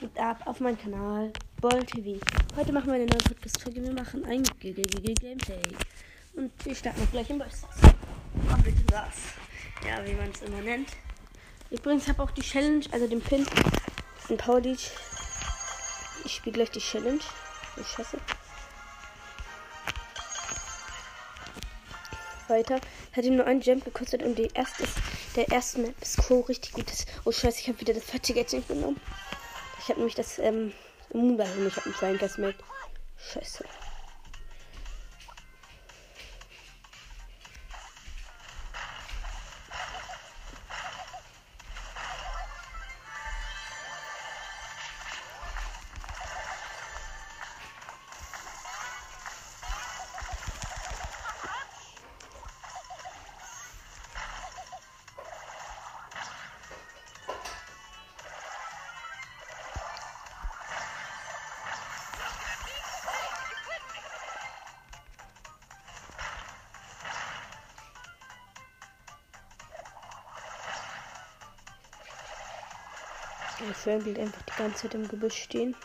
geht ab auf meinem Kanal Ball TV. Heute machen wir eine neue Podcast-Folge. Wir machen ein Gameplay. Und wir starten gleich im das. Ja, wie man es immer nennt. Übrigens habe auch die Challenge, also den Pin. Ein Power. Ich spiele gleich die Challenge. Ich schätze. Weiter. Hat ihm nur einen Jump gekostet und die erste der erste Map ist so richtig gut. Oh scheiße, ich habe wieder das falsche Gadget nicht genommen. Ich habe nämlich das ähm, Moonball ich habe einen Gas mit. Scheiße. Fern blieb einfach die ganze Zeit im Gebüsch stehen.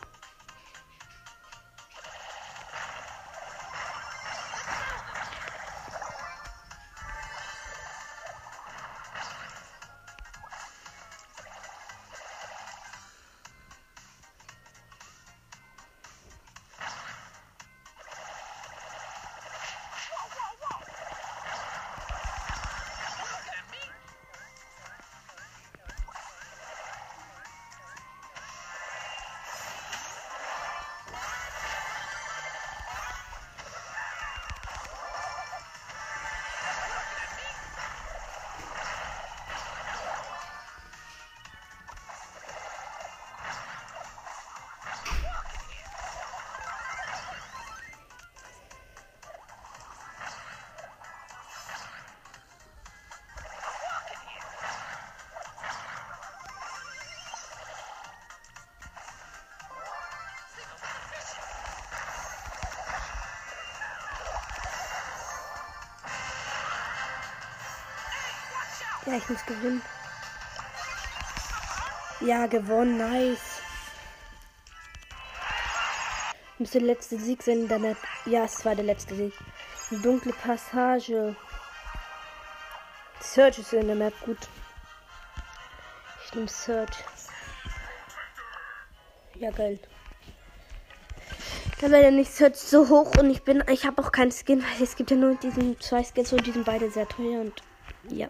Ja, ich muss gewinnen. Ja, gewonnen, nice. Müsste der letzte Sieg sein in der Map. Ja, es war der letzte Sieg. Eine dunkle Passage. Search ist in der Map gut. Ich nehme Search. Ja, geil. Da wäre nicht Search so hoch und ich bin, ich habe auch keinen Skin, weil es gibt ja nur diesen zwei Skins und die sind beide sehr teuer und ja.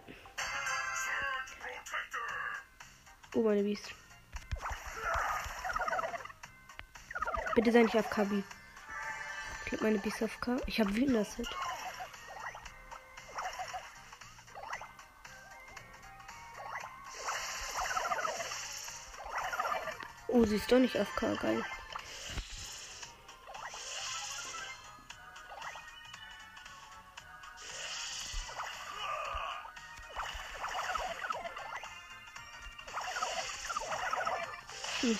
Oh, meine Biest. Bitte sei nicht auf KB. Ich glaube, meine Biest auf K. Ich habe wütender Set. Oh, sie ist doch nicht auf K. Geil. Und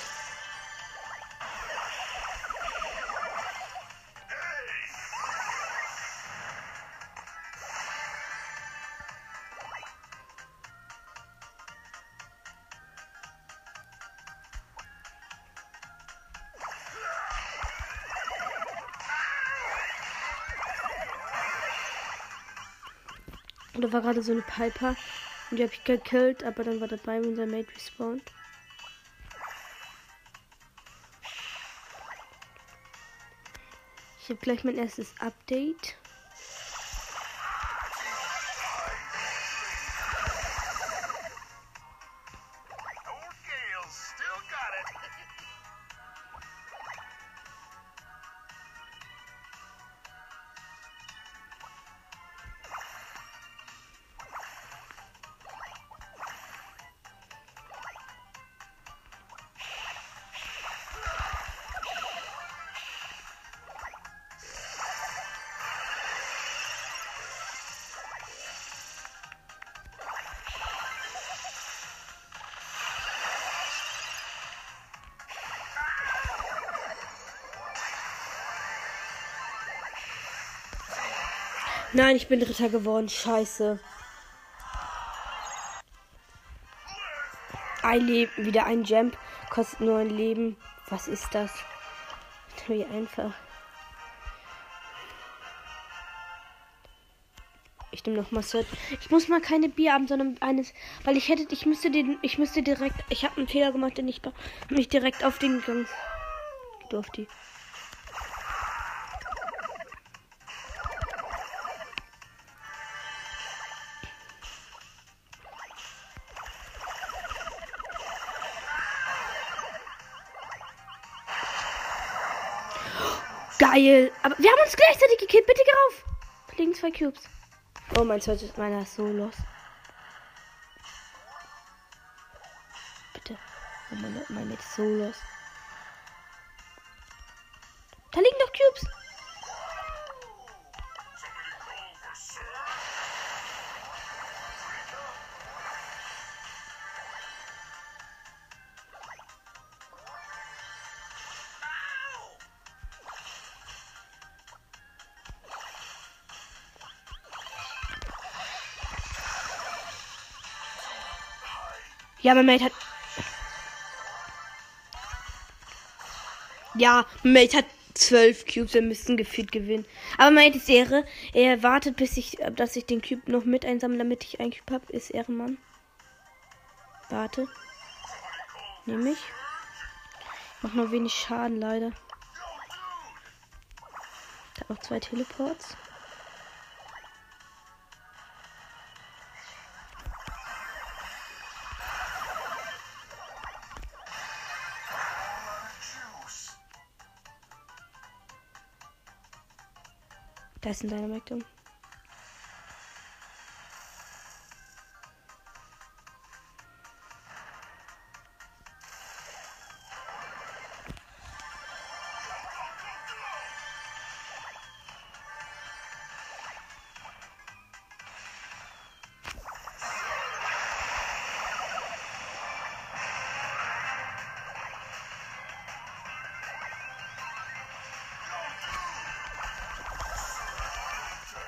da war gerade so eine Piper. Und die habe ich gekillt, aber dann war dabei, unser Mate respawned. Ich habe gleich mein erstes Update. Nein, ich bin Dritter geworden. Scheiße. ein Leben, wieder ein Jump, kostet nur ein Leben. Was ist das? Wie einfach. Ich nehme noch mal Search. Ich muss mal keine Bier haben, sondern eines, weil ich hätte, ich müsste den, ich müsste direkt, ich habe einen Fehler gemacht, den ich mich direkt auf den Gang durfte. Geil. Aber wir haben uns gleichzeitig gekillt. Bitte geh rauf. Liegen zwei Cubes. Oh, mein Search ist meiner so los. Bitte. Oh, mein, mein Mate ist so los. Ja, mein Mate hat. Ja, mein Mate hat zwölf Cubes. Wir müssen gefühlt gewinnen. Aber mein Mate ist Ehre. Er wartet, bis ich, dass ich den Cube noch mit einsammle, damit ich einen Cube habe. Ist Ehrenmann. Warte. Nehme ich. Mach nur wenig Schaden, leider. Habe noch zwei Teleports. Da ist ein.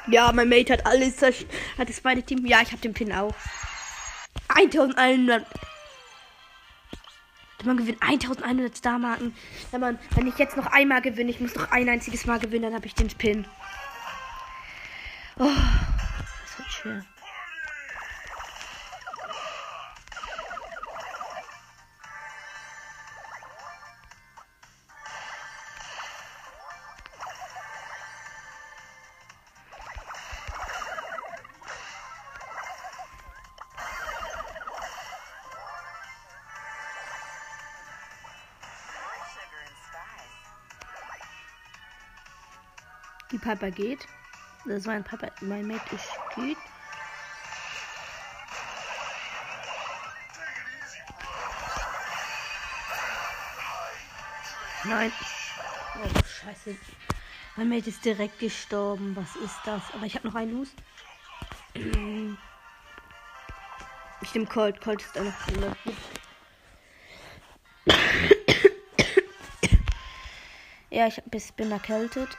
Ja, mein Mate hat alles zerstört. Hat das beide Team. Ja, ich habe den Pin auch. 1100. Man gewinnt 1100 Star-Marken. Wenn, man, wenn ich jetzt noch einmal gewinne, ich muss noch ein einziges Mal gewinnen, dann habe ich den Pin. Oh, das wird schwer. Papa geht. Das war ein Papa, mein Mate ist geht. Nein. Oh, scheiße. Mein Mate ist direkt gestorben. Was ist das? Aber ich habe noch einen Los. Ich nehme Colt. Colt ist eine Runde. ja, ich bin erkältet.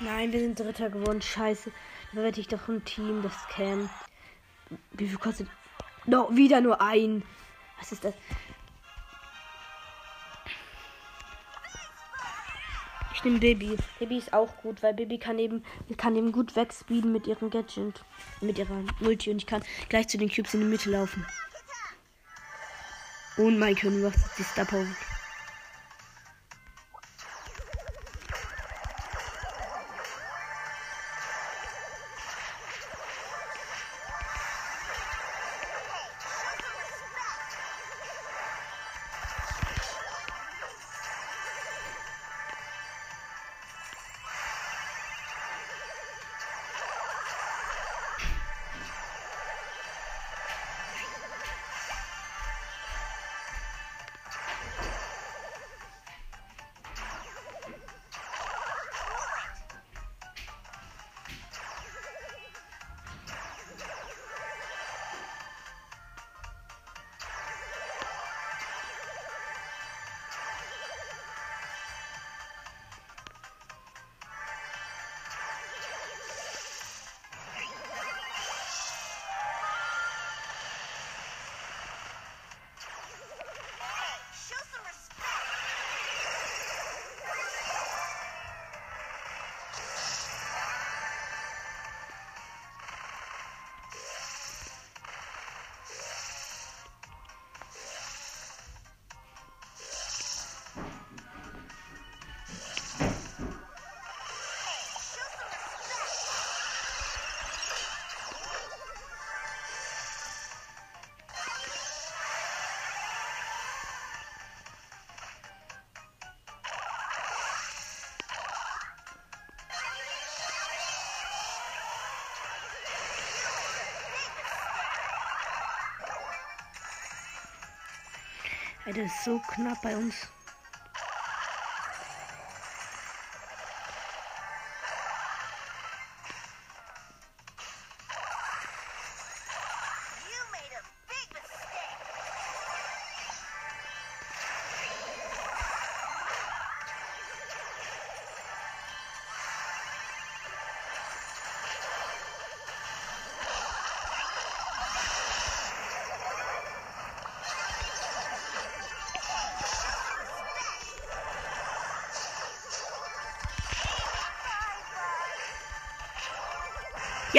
Nein, wir sind Dritter geworden. Scheiße. Da werde ich doch ein Team, das Cam. Wie viel kostet. No, wieder nur ein. Was ist das? Ich nehme Baby. Baby ist auch gut, weil Baby kann eben, kann eben gut wegspeeden mit ihrem Gadget. Mit ihrer Multi und ich kann gleich zu den Cubes in die Mitte laufen. Und mein König macht die Star. Ey, das ist so knapp bei uns.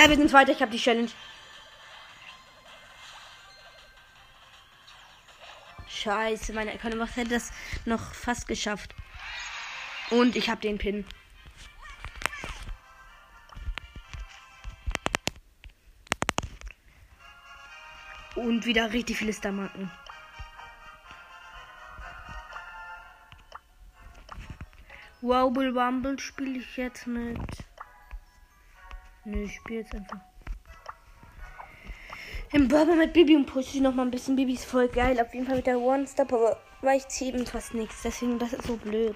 Ja, wir sind weiter. Ich habe die Challenge. Scheiße, meine Economax hätte das noch fast geschafft. Und ich habe den Pin. Und wieder richtig viele Starmarken. Wobble Wumble spiele ich jetzt mit. Nö, ich spiele jetzt einfach. Im Burger mit Bibi und pushe ich noch mal ein bisschen. Bibi ist voll geil. Auf jeden Fall mit der One-Stop, aber weil ich ziehe eben fast nichts. Deswegen, das ist so blöd.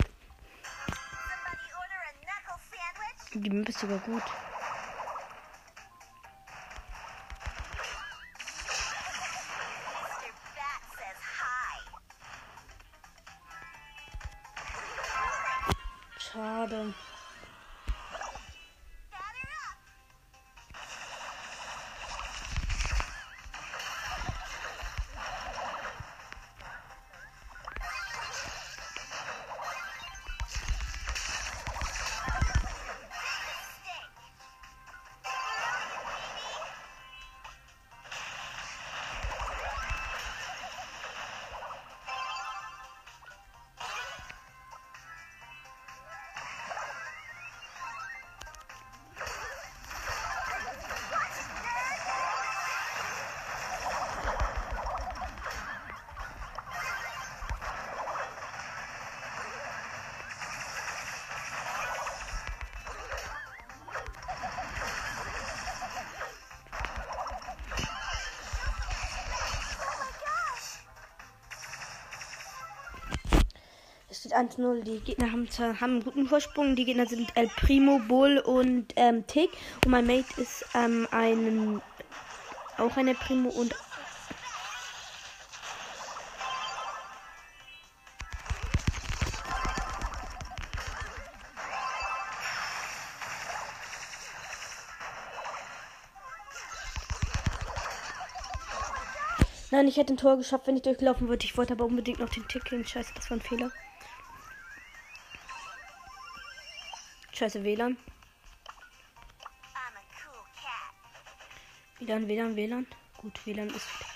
Die Map ist sogar gut. steht 1-0. Die Gegner haben, haben einen guten Vorsprung. Die Gegner sind El Primo, Bull und ähm, Tick. Und mein Mate ist ähm, ein, auch eine Primo und Nein, ich hätte ein Tor geschafft, wenn ich durchgelaufen würde. Ich wollte aber unbedingt noch den Tick hin. Scheiße, das war ein Fehler. Scheiße, WLAN. WLAN, WLAN, WLAN. Gut, WLAN ist. Nein,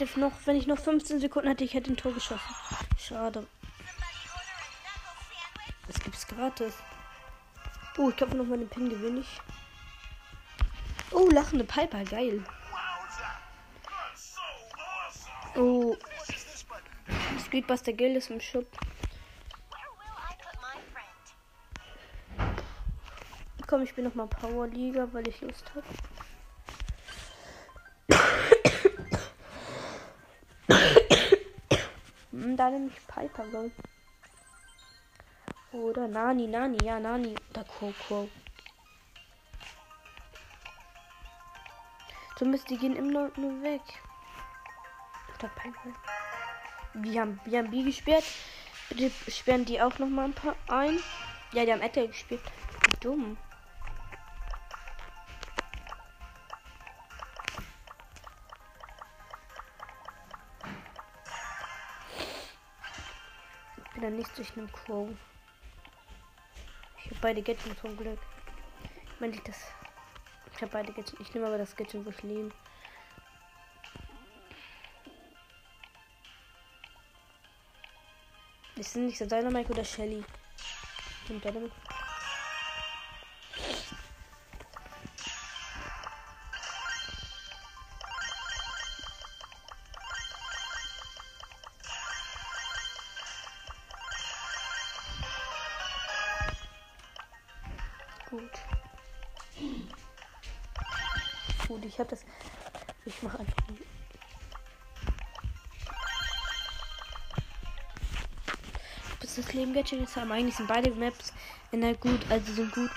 hätte noch, wenn ich noch 15 Sekunden hätte, ich hätte ein Tor geschossen. Schade. Das gibt's gratis. Oh, ich glaube noch mal den Pin gewinne ich. Oh, lachende Piper, geil. Oh. Streetbuster Geld ist im Shop. Komm, ich bin noch mal Power Liga, weil ich Lust habe. Da nehme ich Piper, glaube Oder Nani, Nani, ja, Nani. Oder Coco. Zumindest die gehen immer nur weg. Oder Piper. Wir haben, wir haben B gesperrt. Bitte sperren die auch noch mal ein paar ein. Ja, die haben Edgar gespielt. Wie dumm. Dann nicht durch einen Crow. Ich habe beide Gadgets zum Glück. Ich meine, das. Ich habe beide Gadgets. Ich nehme aber das Gadget, wo ich lebe. Sind nicht so Dynamite oder Shelly. Und Dynamite. Ich habe das. Ich mache einfach. Bis das Leben Gadget jetzt haben. Eigentlich sind beide Maps in der gut, also sind gut.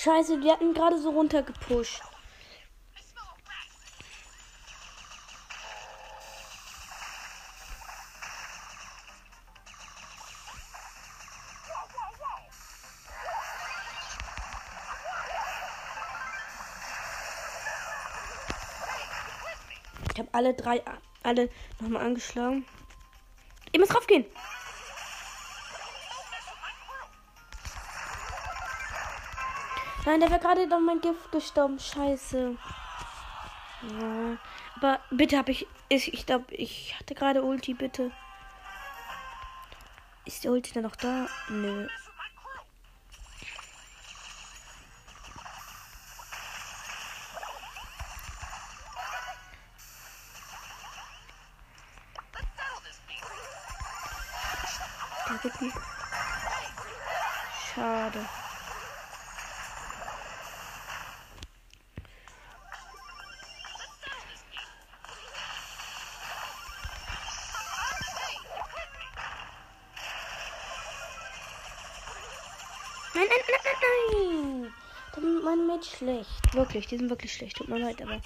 Scheiße, die hatten gerade so runtergepusht. Ich habe alle drei, alle nochmal angeschlagen. Ihr müsst draufgehen. Nein, der wäre gerade doch mein Gift gestorben. Scheiße. Ja. Aber bitte habe ich. Ich, ich glaube, ich hatte gerade Ulti, bitte. Ist die Ulti dann noch da? Nö. Schlecht. Wirklich, die sind wirklich schlecht. Tut mir leid, aber.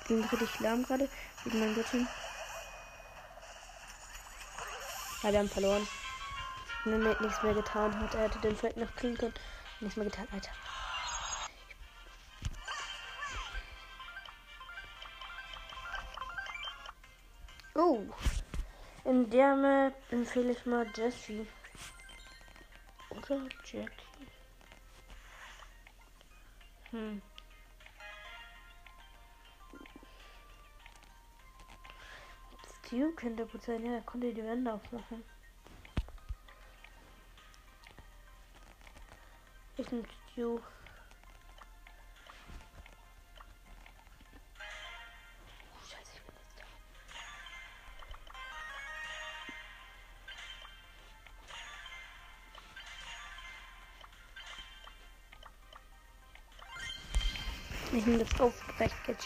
Ich bin richtig lahm gerade. Wegen meinem Göttin. Ja, wir haben verloren. Wenn er nichts mehr getan hat. Er hätte den Feld noch kriegen können. Nichts mehr getan, Alter. Oh. Der Map empfehle ich mal Jessie. Oder Jackie. Hm. Stu könnte gut sein, ja, er konnte die Wände aufmachen. Ich nehme Stu. Ich nehme das Aufbrechen.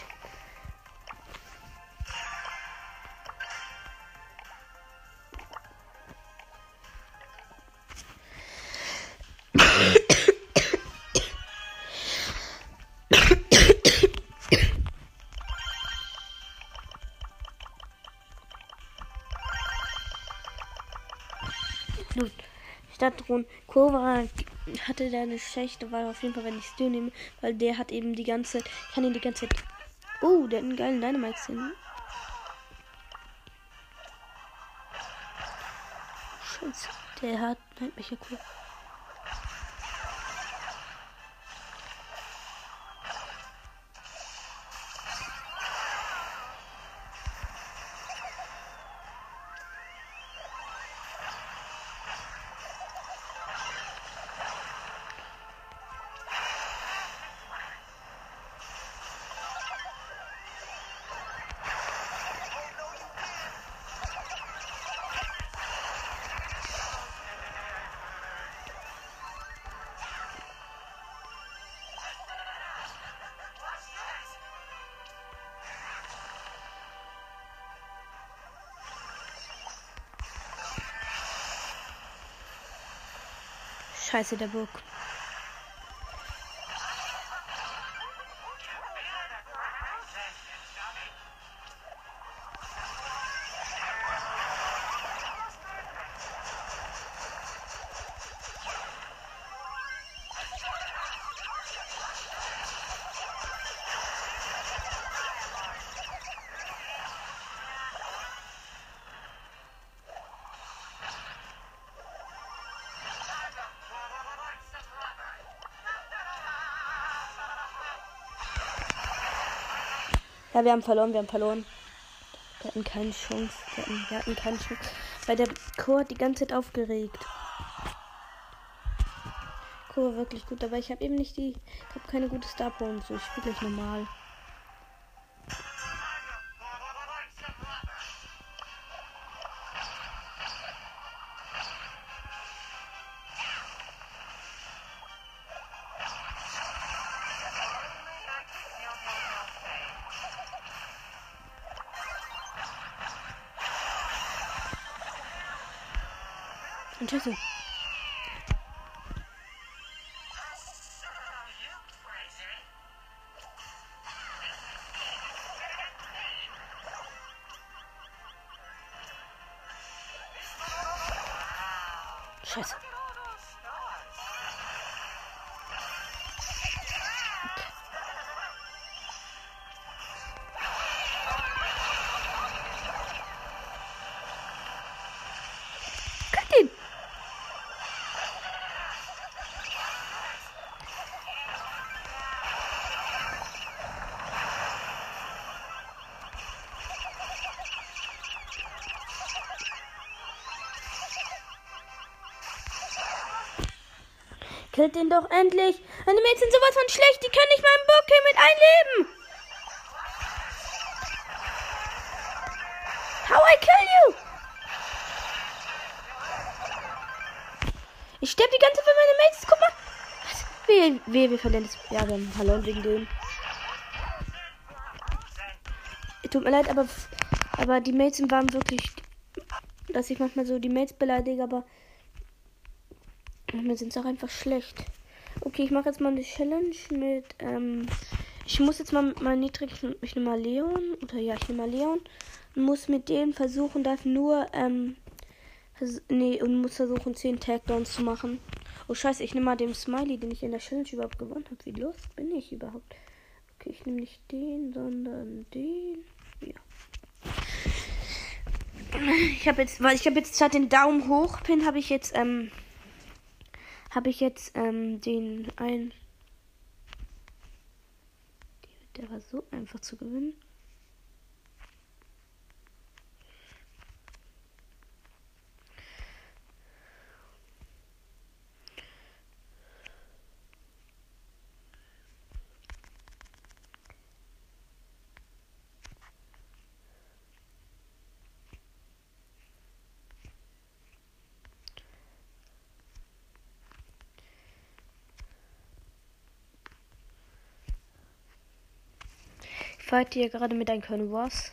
Nun, Stadtdrohnen. Cobra hatte da eine schlechte Wahl auf jeden Fall, wenn ich Stu nehme, weil der hat eben die ganze Zeit, ich kann ihn die ganze Zeit. Oh, der hat einen geilen Dynamite-Sinn. Scheiße, der hat welcher cool. Scheiße, der Burg. Ja, wir haben verloren, wir haben verloren. Wir hatten keine Chance. Wir hatten, wir hatten keine Chance. Weil der Chor hat die ganze Zeit aufgeregt. Chor war wirklich gut, aber ich habe eben nicht die. Ich habe keine gute Star und so. Ich spiele gleich normal. Schüsse. Scheiße. Killt den doch endlich! Meine Mates sind sowas von schlecht, die können nicht mal im Bock mit einleben! How I kill you! Ich sterbe die ganze Zeit für meine Mates, guck mal! Was? Wir, wir, wir verlieren das. Ja, wir haben verloren wegen dem. Tut mir leid, aber, aber die Mates waren wirklich. Dass ich manchmal so die Mates beleidige, aber. Manchmal sind sie auch einfach schlecht. Okay, ich mache jetzt mal eine Challenge mit. Ähm, ich muss jetzt mal mit meinem niedrigen. Ich nehme mal Leon. Oder ja, ich nehme mal Leon. Und muss mit dem versuchen, darf nur. Ähm, nee, und muss versuchen, 10 Takedowns zu machen. Oh, scheiße, ich nehme mal den Smiley, den ich in der Challenge überhaupt gewonnen habe. Wie los bin ich überhaupt? Okay, ich nehme nicht den, sondern den. Ja. Ich habe jetzt, weil ich habe jetzt statt den Daumen hoch Pin habe ich jetzt ähm habe ich jetzt ähm den ein der war so einfach zu gewinnen. Fight hier gerade mit einem Wars.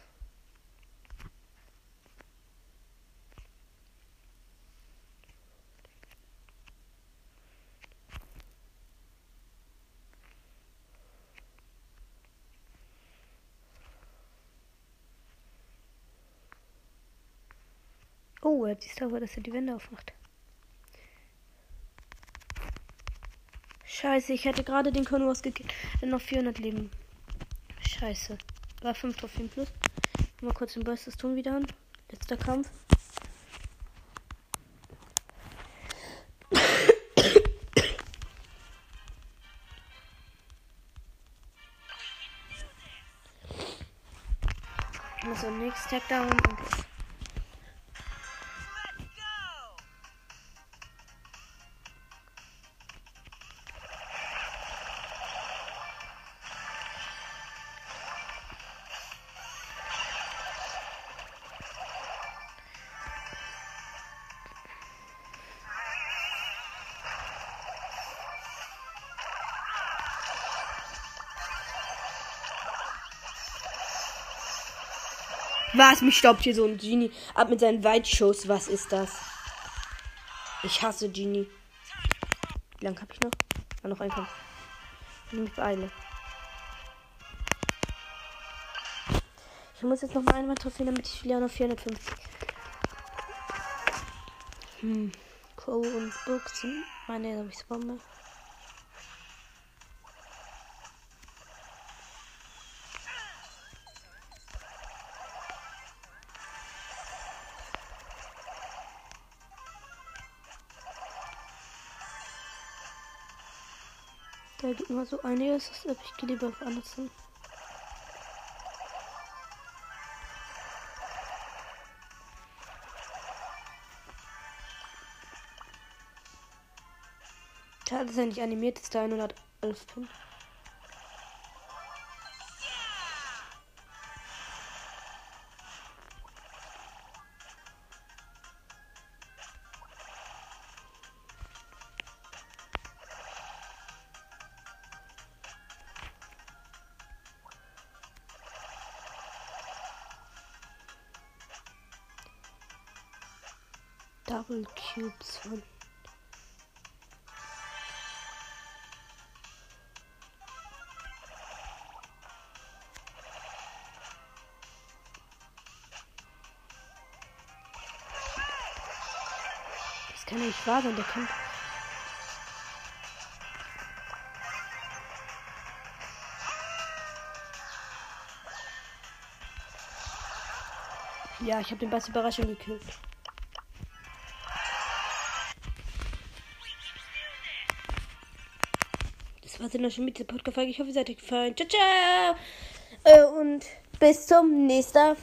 Oh, er sieht aber, dass er die Wände aufmacht. Scheiße, ich hätte gerade den Konvoi gekillt. Noch 400 Leben. Scheiße. War 5 Trophäen plus. Mal kurz den Bestes tun wieder an. Letzter Kampf. Also, nächstes Tag down und Was? Mich stoppt hier so ein Genie ab mit seinen Weitschuss. Was ist das? Ich hasse Genie. Wie lange habe ich noch? Ah, noch ein Kampf. Ich mich beeile. Ich muss jetzt noch mal einmal trophäen, damit ich wieder noch 450. Hm. Cole und Buchsen. Meine, habe ich Bombe. Da immer so einiges, das habe ich lieber auf hin. Schade, dass er nicht animiert ist, der 111 Punkte. Double Cubes von. Das kann nicht wahr sein, der kann. Ja, ich habe den Bass Überraschung gekillt. War's dann schon mit dieser Podcast-Folge. Ich hoffe, hat euch gefallen. Ciao, ciao! Äh, und bis zum nächsten